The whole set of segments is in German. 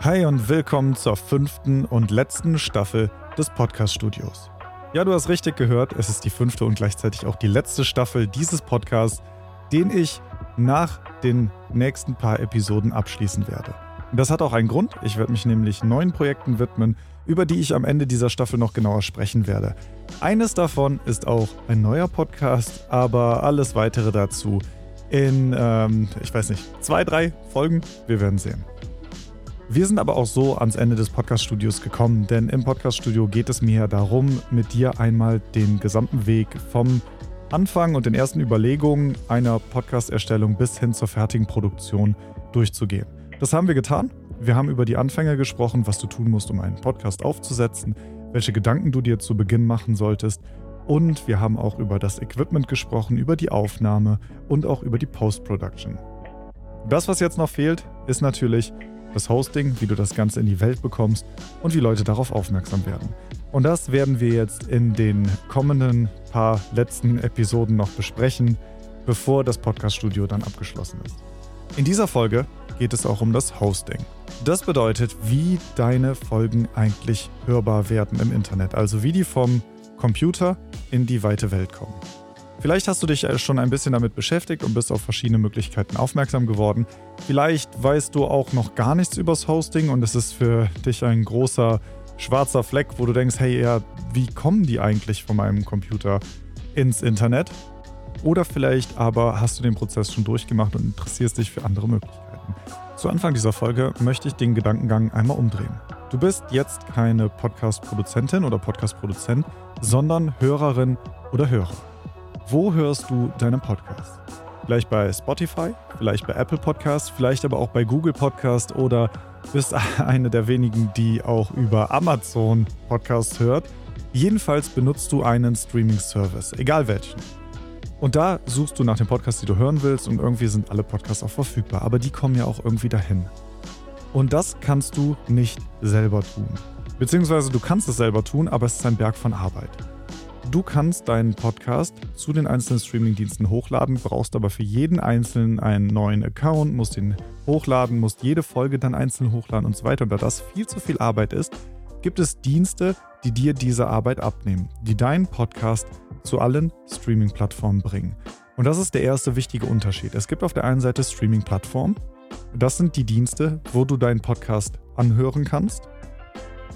Hi und willkommen zur fünften und letzten Staffel des Podcast-Studios. Ja, du hast richtig gehört, es ist die fünfte und gleichzeitig auch die letzte Staffel dieses Podcasts, den ich nach den nächsten paar Episoden abschließen werde. Das hat auch einen Grund. Ich werde mich nämlich neuen Projekten widmen, über die ich am Ende dieser Staffel noch genauer sprechen werde. Eines davon ist auch ein neuer Podcast, aber alles weitere dazu in, ähm, ich weiß nicht, zwei, drei Folgen. Wir werden sehen. Wir sind aber auch so ans Ende des Podcast-Studios gekommen, denn im Podcast-Studio geht es mir darum, mit dir einmal den gesamten Weg vom Anfang und den ersten Überlegungen einer Podcast-Erstellung bis hin zur fertigen Produktion durchzugehen. Das haben wir getan. Wir haben über die Anfänge gesprochen, was du tun musst, um einen Podcast aufzusetzen, welche Gedanken du dir zu Beginn machen solltest. Und wir haben auch über das Equipment gesprochen, über die Aufnahme und auch über die Post-Production. Das, was jetzt noch fehlt, ist natürlich das Hosting, wie du das Ganze in die Welt bekommst und wie Leute darauf aufmerksam werden. Und das werden wir jetzt in den kommenden paar letzten Episoden noch besprechen, bevor das Podcast-Studio dann abgeschlossen ist. In dieser Folge geht es auch um das Hosting. Das bedeutet, wie deine Folgen eigentlich hörbar werden im Internet, also wie die vom Computer in die weite Welt kommen. Vielleicht hast du dich schon ein bisschen damit beschäftigt und bist auf verschiedene Möglichkeiten aufmerksam geworden. Vielleicht weißt du auch noch gar nichts übers Hosting und es ist für dich ein großer schwarzer Fleck, wo du denkst, hey, ja, wie kommen die eigentlich von meinem Computer ins Internet? Oder vielleicht aber hast du den Prozess schon durchgemacht und interessierst dich für andere Möglichkeiten. Zu Anfang dieser Folge möchte ich den Gedankengang einmal umdrehen. Du bist jetzt keine Podcast-Produzentin oder Podcast-Produzent, sondern Hörerin oder Hörer. Wo hörst du deinen Podcast? Vielleicht bei Spotify, vielleicht bei Apple Podcast, vielleicht aber auch bei Google Podcast oder bist eine der wenigen, die auch über Amazon Podcasts hört. Jedenfalls benutzt du einen Streaming-Service, egal welchen. Und da suchst du nach den Podcasts, die du hören willst und irgendwie sind alle Podcasts auch verfügbar, aber die kommen ja auch irgendwie dahin. Und das kannst du nicht selber tun. Beziehungsweise du kannst es selber tun, aber es ist ein Berg von Arbeit. Du kannst deinen Podcast zu den einzelnen Streamingdiensten hochladen, brauchst aber für jeden einzelnen einen neuen Account, musst ihn hochladen, musst jede Folge dann einzeln hochladen und so weiter. Und da das viel zu viel Arbeit ist, gibt es Dienste, die dir diese Arbeit abnehmen, die deinen Podcast zu allen Streaming-Plattformen bringen. Und das ist der erste wichtige Unterschied. Es gibt auf der einen Seite Streaming-Plattformen. Das sind die Dienste, wo du deinen Podcast anhören kannst.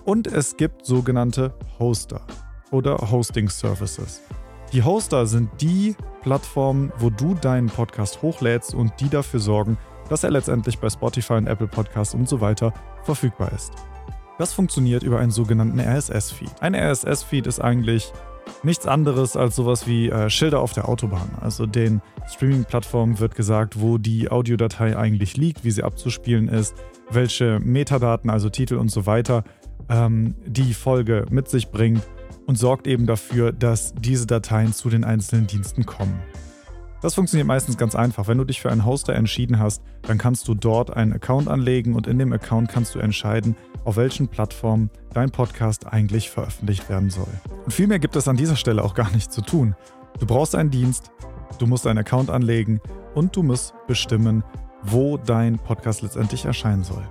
Und es gibt sogenannte Hoster oder Hosting Services. Die Hoster sind die Plattformen, wo du deinen Podcast hochlädst und die dafür sorgen, dass er letztendlich bei Spotify und Apple Podcasts und so weiter verfügbar ist. Das funktioniert über einen sogenannten RSS-Feed. Ein RSS-Feed ist eigentlich nichts anderes als sowas wie äh, Schilder auf der Autobahn. Also den Streaming-Plattformen wird gesagt, wo die Audiodatei eigentlich liegt, wie sie abzuspielen ist, welche Metadaten, also Titel und so weiter, ähm, die Folge mit sich bringt und sorgt eben dafür, dass diese Dateien zu den einzelnen Diensten kommen. Das funktioniert meistens ganz einfach. Wenn du dich für einen Hoster entschieden hast, dann kannst du dort einen Account anlegen und in dem Account kannst du entscheiden, auf welchen Plattformen dein Podcast eigentlich veröffentlicht werden soll. Und viel mehr gibt es an dieser Stelle auch gar nicht zu tun. Du brauchst einen Dienst, du musst einen Account anlegen und du musst bestimmen, wo dein Podcast letztendlich erscheinen soll.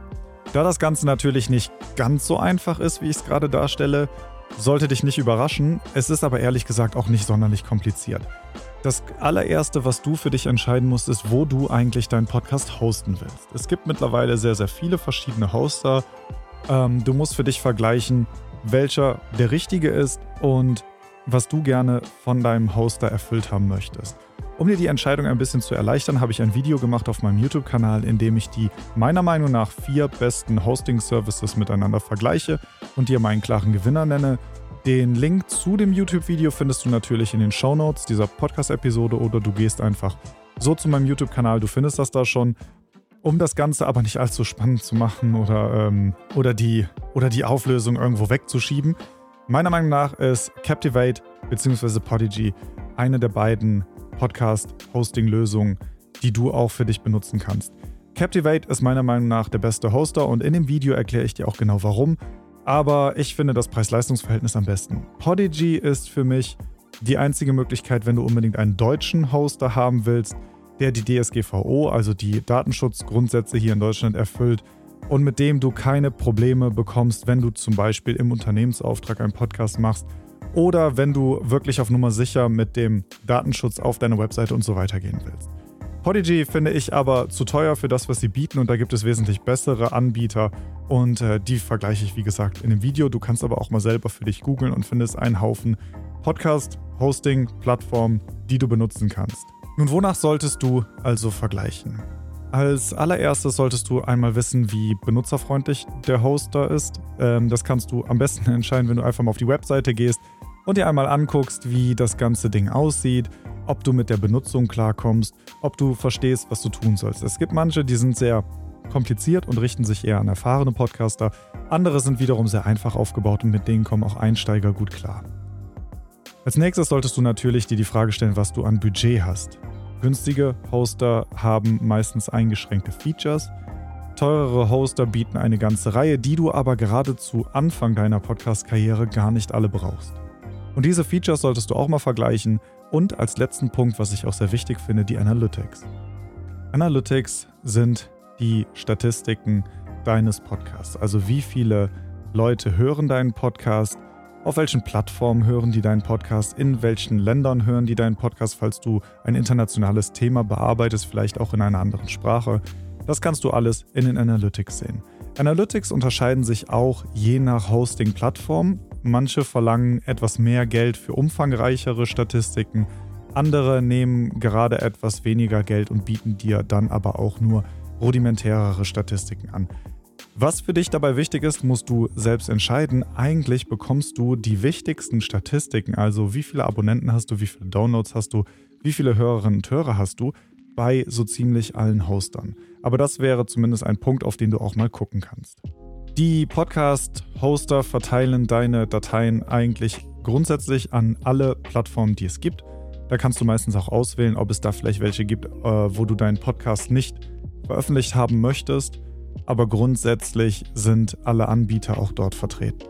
Da das Ganze natürlich nicht ganz so einfach ist, wie ich es gerade darstelle, sollte dich nicht überraschen. Es ist aber ehrlich gesagt auch nicht sonderlich kompliziert. Das allererste, was du für dich entscheiden musst, ist, wo du eigentlich deinen Podcast hosten willst. Es gibt mittlerweile sehr, sehr viele verschiedene Hoster. Ähm, du musst für dich vergleichen, welcher der richtige ist und was du gerne von deinem Hoster erfüllt haben möchtest. Um dir die Entscheidung ein bisschen zu erleichtern, habe ich ein Video gemacht auf meinem YouTube-Kanal, in dem ich die meiner Meinung nach vier besten Hosting-Services miteinander vergleiche und dir meinen klaren Gewinner nenne. Den Link zu dem YouTube-Video findest du natürlich in den Show Notes dieser Podcast-Episode oder du gehst einfach so zu meinem YouTube-Kanal, du findest das da schon. Um das Ganze aber nicht allzu spannend zu machen oder, ähm, oder, die, oder die Auflösung irgendwo wegzuschieben, meiner Meinung nach ist Captivate bzw. Podigy eine der beiden Podcast-Hosting-Lösungen, die du auch für dich benutzen kannst. Captivate ist meiner Meinung nach der beste Hoster und in dem Video erkläre ich dir auch genau warum. Aber ich finde das Preis-Leistungs-Verhältnis am besten. Podigy ist für mich die einzige Möglichkeit, wenn du unbedingt einen deutschen Hoster haben willst, der die DSGVO, also die Datenschutzgrundsätze hier in Deutschland erfüllt und mit dem du keine Probleme bekommst, wenn du zum Beispiel im Unternehmensauftrag einen Podcast machst oder wenn du wirklich auf Nummer sicher mit dem Datenschutz auf deiner Webseite und so weiter gehen willst. Podigy finde ich aber zu teuer für das, was sie bieten und da gibt es wesentlich bessere Anbieter und äh, die vergleiche ich wie gesagt in dem Video. Du kannst aber auch mal selber für dich googeln und findest einen Haufen Podcast, Hosting, Plattformen, die du benutzen kannst. Nun, wonach solltest du also vergleichen? Als allererstes solltest du einmal wissen, wie benutzerfreundlich der Hoster ist. Ähm, das kannst du am besten entscheiden, wenn du einfach mal auf die Webseite gehst und dir einmal anguckst, wie das ganze Ding aussieht, ob du mit der Benutzung klarkommst, ob du verstehst, was du tun sollst. Es gibt manche, die sind sehr kompliziert und richten sich eher an erfahrene Podcaster. Andere sind wiederum sehr einfach aufgebaut und mit denen kommen auch Einsteiger gut klar. Als nächstes solltest du natürlich dir die Frage stellen, was du an Budget hast. Günstige Hoster haben meistens eingeschränkte Features. Teurere Hoster bieten eine ganze Reihe, die du aber gerade zu Anfang deiner Podcast-Karriere gar nicht alle brauchst. Und diese Features solltest du auch mal vergleichen. Und als letzten Punkt, was ich auch sehr wichtig finde, die Analytics. Analytics sind die Statistiken deines Podcasts. Also wie viele Leute hören deinen Podcast, auf welchen Plattformen hören die deinen Podcast? In welchen Ländern hören die deinen Podcast, falls du ein internationales Thema bearbeitest, vielleicht auch in einer anderen Sprache? Das kannst du alles in den Analytics sehen. Analytics unterscheiden sich auch je nach Hosting-Plattform. Manche verlangen etwas mehr Geld für umfangreichere Statistiken, andere nehmen gerade etwas weniger Geld und bieten dir dann aber auch nur rudimentärere Statistiken an. Was für dich dabei wichtig ist, musst du selbst entscheiden. Eigentlich bekommst du die wichtigsten Statistiken, also wie viele Abonnenten hast du, wie viele Downloads hast du, wie viele Hörerinnen und Hörer hast du, bei so ziemlich allen Hostern. Aber das wäre zumindest ein Punkt, auf den du auch mal gucken kannst. Die Podcast-Hoster verteilen deine Dateien eigentlich grundsätzlich an alle Plattformen, die es gibt. Da kannst du meistens auch auswählen, ob es da vielleicht welche gibt, äh, wo du deinen Podcast nicht veröffentlicht haben möchtest aber grundsätzlich sind alle Anbieter auch dort vertreten.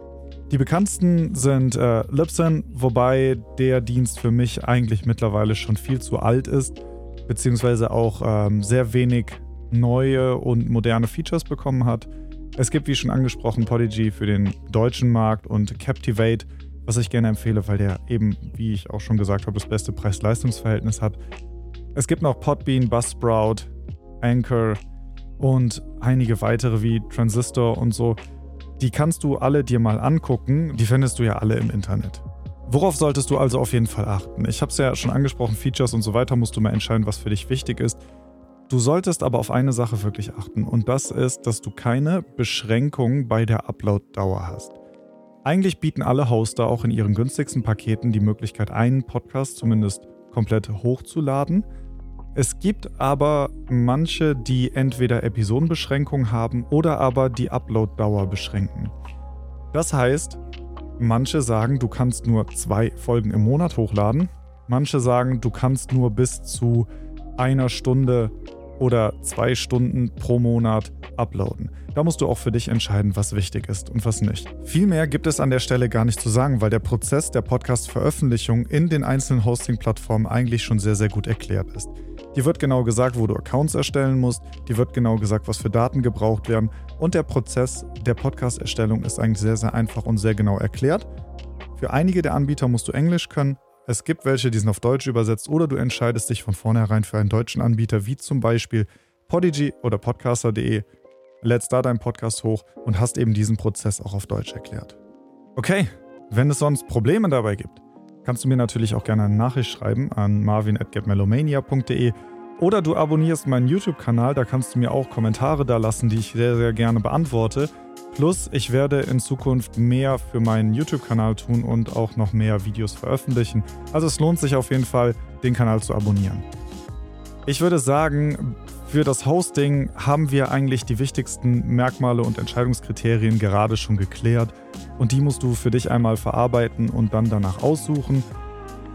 Die bekanntesten sind äh, Libsyn, wobei der Dienst für mich eigentlich mittlerweile schon viel zu alt ist, beziehungsweise auch ähm, sehr wenig neue und moderne Features bekommen hat. Es gibt, wie schon angesprochen, Podigy für den deutschen Markt und Captivate, was ich gerne empfehle, weil der eben, wie ich auch schon gesagt habe, das beste Preis-Leistungs-Verhältnis hat. Es gibt noch Podbean, Buzzsprout, Anchor, und einige weitere wie Transistor und so. Die kannst du alle dir mal angucken, die findest du ja alle im Internet. Worauf solltest du also auf jeden Fall achten? Ich habe es ja schon angesprochen, Features und so weiter musst du mal entscheiden, was für dich wichtig ist. Du solltest aber auf eine Sache wirklich achten und das ist, dass du keine Beschränkung bei der Upload-Dauer hast. Eigentlich bieten alle Hoster auch in ihren günstigsten Paketen die Möglichkeit, einen Podcast zumindest komplett hochzuladen. Es gibt aber manche, die entweder Episodenbeschränkungen haben oder aber die Upload-Dauer beschränken. Das heißt, manche sagen, du kannst nur zwei Folgen im Monat hochladen. Manche sagen, du kannst nur bis zu einer Stunde oder zwei Stunden pro Monat uploaden. Da musst du auch für dich entscheiden, was wichtig ist und was nicht. Viel mehr gibt es an der Stelle gar nicht zu sagen, weil der Prozess der Podcast-Veröffentlichung in den einzelnen Hosting-Plattformen eigentlich schon sehr, sehr gut erklärt ist. Dir wird genau gesagt, wo du Accounts erstellen musst, dir wird genau gesagt, was für Daten gebraucht werden und der Prozess der Podcast-Erstellung ist eigentlich sehr, sehr einfach und sehr genau erklärt. Für einige der Anbieter musst du Englisch können, es gibt welche, die sind auf Deutsch übersetzt oder du entscheidest dich von vornherein für einen deutschen Anbieter, wie zum Beispiel Podigy oder Podcaster.de, lädst da deinen Podcast hoch und hast eben diesen Prozess auch auf Deutsch erklärt. Okay, wenn es sonst Probleme dabei gibt, kannst du mir natürlich auch gerne eine Nachricht schreiben an marvin.getmelomania.de oder du abonnierst meinen YouTube-Kanal, da kannst du mir auch Kommentare da lassen, die ich sehr, sehr gerne beantworte. Plus, ich werde in Zukunft mehr für meinen YouTube-Kanal tun und auch noch mehr Videos veröffentlichen. Also es lohnt sich auf jeden Fall, den Kanal zu abonnieren. Ich würde sagen, für das Hosting haben wir eigentlich die wichtigsten Merkmale und Entscheidungskriterien gerade schon geklärt und die musst du für dich einmal verarbeiten und dann danach aussuchen.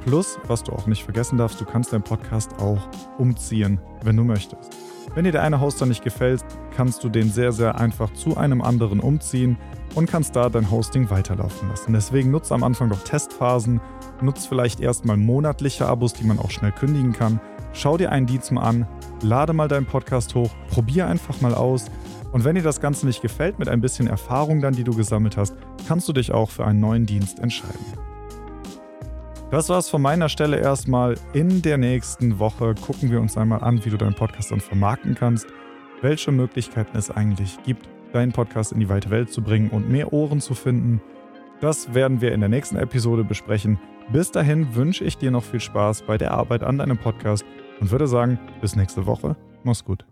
Plus, was du auch nicht vergessen darfst, du kannst deinen Podcast auch umziehen, wenn du möchtest. Wenn dir der eine Hoster nicht gefällt, kannst du den sehr, sehr einfach zu einem anderen umziehen und kannst da dein Hosting weiterlaufen lassen. Deswegen nutze am Anfang doch Testphasen, nutze vielleicht erstmal monatliche Abos, die man auch schnell kündigen kann. Schau dir einen Dienst mal an, lade mal deinen Podcast hoch, probier einfach mal aus Und wenn dir das Ganze nicht gefällt, mit ein bisschen Erfahrung dann, die du gesammelt hast, kannst du dich auch für einen neuen Dienst entscheiden. Das war's von meiner Stelle erstmal. In der nächsten Woche gucken wir uns einmal an, wie du deinen Podcast dann vermarkten kannst, welche Möglichkeiten es eigentlich gibt, deinen Podcast in die weite Welt zu bringen und mehr Ohren zu finden. Das werden wir in der nächsten Episode besprechen. Bis dahin wünsche ich dir noch viel Spaß bei der Arbeit an deinem Podcast und würde sagen, bis nächste Woche. Mach's gut.